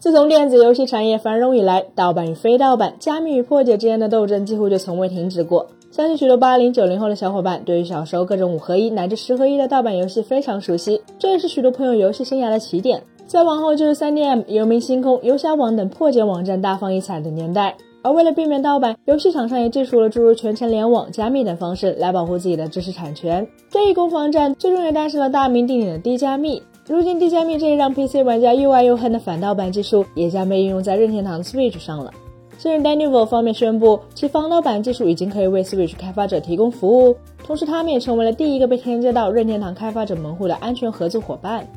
自从电子游戏产业繁荣以来，盗版与非盗版、加密与破解之间的斗争几乎就从未停止过。相信许多八零九零后的小伙伴对于小时候各种五合一乃至十合一的盗版游戏非常熟悉，这也是许多朋友游戏生涯的起点。再往后就是 3DM、游民星空、游侠网等破解网站大放异彩的年代。而为了避免盗版，游戏厂商也技术了诸如全程联网、加密等方式来保护自己的知识产权。这一攻防战最终也诞生了大名鼎鼎的低加密。如今，低加密这一让 PC 玩家又爱又恨的反盗版技术，也将被应用在任天堂 Switch 上了。近日 d a n i v o 方面宣布，其防盗版技术已经可以为 Switch 开发者提供服务，同时他们也成为了第一个被添加到任天堂开发者门户的安全合作伙伴。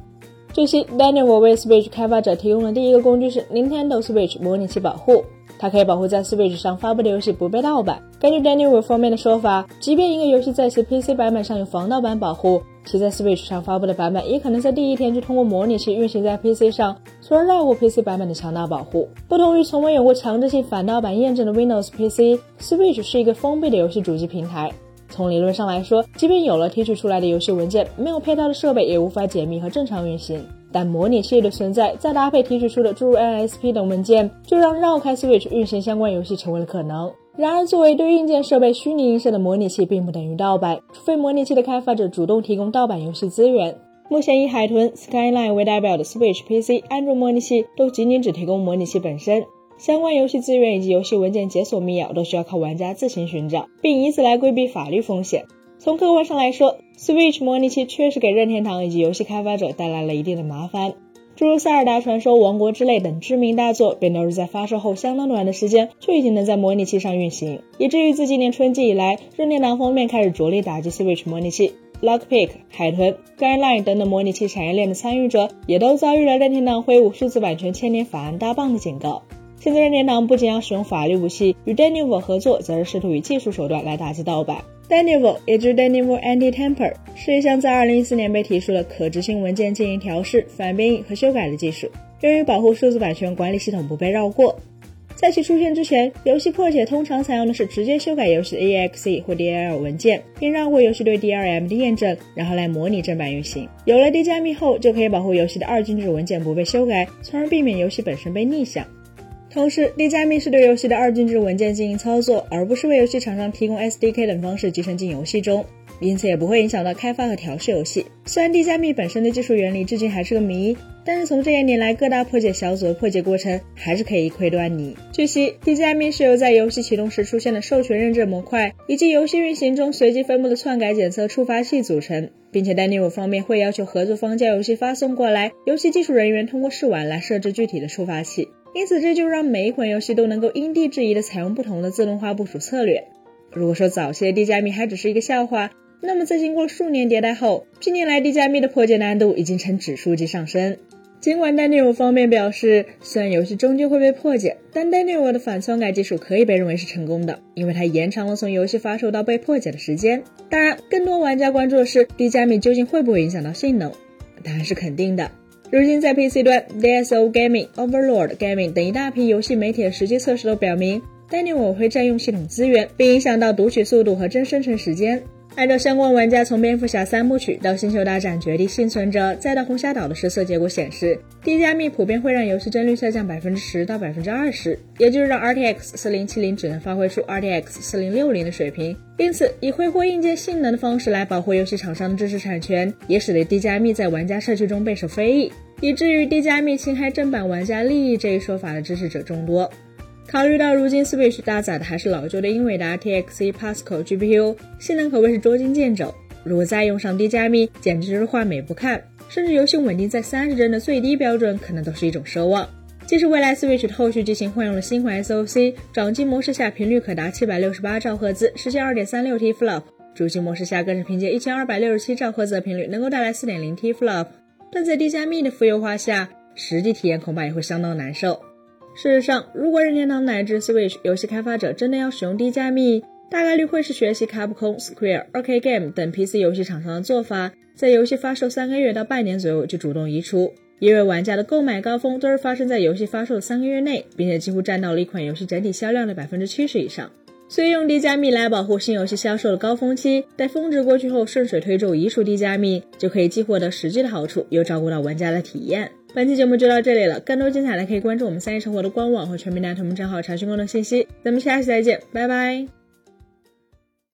据悉 d a n i v o 为 Switch 开发者提供的第一个工具是 Nintendo Switch 模拟器保护。它可以保护在 Switch 上发布的游戏不被盗版。根据 Daniel 方面的说法，即便一个游戏在其 PC 版本上有防盗版保护，其在 Switch 上发布的版本也可能在第一天就通过模拟器运行在 PC 上，从而绕过 PC 版本的强大保护。不同于从未有过强制性反盗版验证的 Windows PC，Switch 是一个封闭的游戏主机平台。从理论上来说，即便有了提取出来的游戏文件，没有配套的设备也无法解密和正常运行。但模拟器的存在，再搭配提取出的诸如 NSP 等文件，就让绕开 Switch 运行相关游戏成为了可能。然而，作为对硬件设备虚拟映射的模拟器，并不等于盗版，除非模拟器的开发者主动提供盗版游戏资源。目前以海豚、Skyline 为代表的 Switch PC、安卓模拟器，都仅仅只提供模拟器本身。相关游戏资源以及游戏文件解锁密钥都需要靠玩家自行寻找，并以此来规避法律风险。从客观上来说，Switch 模拟器确实给任天堂以及游戏开发者带来了一定的麻烦。诸如《塞尔达传说：王国之泪》等知名大作，便都是在发售后相当短的时间就已经能在模拟器上运行，以至于自今年春季以来，任天堂方面开始着力打击 Switch 模拟器。Lockpick、海豚、Skyline 等等模拟器产业链的参与者，也都遭遇了任天堂挥舞数字版权千年法案大棒的警告。现在任天堂不仅要使用法律武器，与 Daniel 合作，则是试图以技术手段来打击盗版。Daniel 也就是 Daniel Anti-Tamper，是一项在2014年被提出的可执行文件进行调试、反编译和修改的技术，用于保护数字版权管理系统不被绕过。在其出现之前，游戏破解通常采用的是直接修改游戏的 exe 或 DLL 文件，并绕过游戏对 DRM 的验证，然后来模拟正版运行。有了低加密后，就可以保护游戏的二进制文件不被修改，从而避免游戏本身被逆向。同时，低加密是对游戏的二进制文件进行操作，而不是为游戏厂商提供 SDK 等方式集成进游戏中，因此也不会影响到开发和调试游戏。虽然低加密本身的技术原理至今还是个谜，但是从这些年来各大破解小组的破解过程，还是可以一窥端倪。据悉，低加密是由在游戏启动时出现的授权认证模块，以及游戏运行中随机分布的篡改检测触发器组成，并且 Daniel 方面会要求合作方将游戏发送过来，游戏技术人员通过试玩来设置具体的触发器。因此，这就让每一款游戏都能够因地制宜的采用不同的自动化部署策略。如果说早期的 D 加密还只是一个笑话，那么在经过数年迭代后，近年来 D 加密的破解难度已经呈指数级上升。尽管 Daniel 方面表示，虽然游戏终究会被破解，但 Daniel 的反篡改技术可以被认为是成功的，因为它延长了从游戏发售到被破解的时间。当然，更多玩家关注的是 D 加密究竟会不会影响到性能？答案是肯定的。如今，在 PC 端，DSO Gaming、Overlord Gaming 等一大批游戏媒体的实际测试都表明，Daniel 会占用系统资源，并影响到读取速度和真生成时间。按照相关玩家从蝙蝠侠三部曲到星球大战绝地幸存者，再到红霞岛的实测结果显示，低加密普遍会让游戏帧率下降百分之十到百分之二十，也就是让 RTX 四零七零只能发挥出 RTX 四零六零的水平。因此，以挥霍硬件性能的方式来保护游戏厂商的知识产权，也使得低加密在玩家社区中备受非议，以至于低加密侵害正版玩家利益这一说法的支持者众多。考虑到如今 Switch 搭载的还是老旧的英伟达 TXe Pascal GPU，性能可谓是捉襟见肘。如果再用上低加密，简直就是画美不看，甚至游戏稳定在三十帧的最低标准，可能都是一种奢望。即使未来 Switch 的后续机型换用了新款 SoC，掌机模式下频率可达七百六十八兆赫兹，实现二点三六 T Flop；主机模式下更是凭借一千二百六十七兆赫兹的频率，能够带来四点零 T Flop。但在低加密的负优化下，实际体验恐怕也会相当难受。事实上，如果任天堂乃至 Switch 游戏开发者真的要使用低加密，大概率会是学习 Capcom、Square、2K Game 等 PC 游戏厂商的做法，在游戏发售三个月到半年左右就主动移除。因为玩家的购买高峰都是发生在游戏发售的三个月内，并且几乎占到了一款游戏整体销量的百分之七十以上。所以用低加密来保护新游戏销售的高峰期，待峰值过去后顺水推舟移除低加密，就可以既获得实际的好处，又照顾到玩家的体验。本期节目就到这里了，更多精彩的可以关注我们三一生活的官网和全民大同账号查询更多信息。咱们下期再见，拜拜。